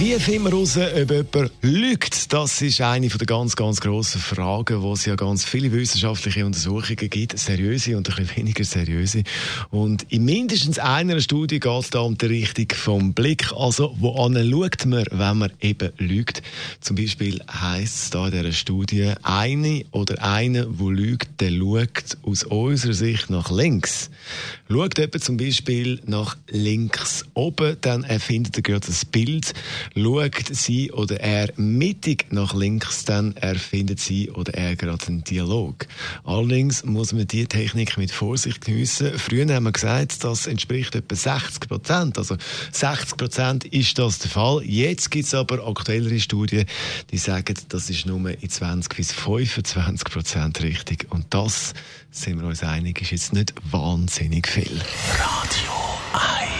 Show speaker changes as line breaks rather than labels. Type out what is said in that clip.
Wie finden wir heraus, ob jemand lügt? Das ist eine der ganz, ganz grossen Fragen, wo es ja ganz viele wissenschaftliche Untersuchungen gibt, seriöse und ein bisschen weniger seriöse. Und in mindestens einer Studie geht es da um die Richtung vom Blick. Also, wo schaut man, wenn man eben lügt? Zum Beispiel heisst es da in dieser Studie, eine oder einer, der lügt, der schaut aus unserer Sicht nach links. Schaut jemand zum Beispiel nach links oben, dann erfindet er gerade das Bild. Schaut sie oder er mittig nach links, dann erfindet sie oder er gerade einen Dialog. Allerdings muss man diese Technik mit Vorsicht geniessen. Früher haben wir gesagt, das entspricht etwa 60 Prozent. Also 60 Prozent ist das der Fall. Jetzt gibt es aber aktuellere Studien, die sagen, das ist nur in 20 bis 25 Prozent richtig. Und das, sind wir uns einig, ist jetzt nicht wahnsinnig viel.
Radio 1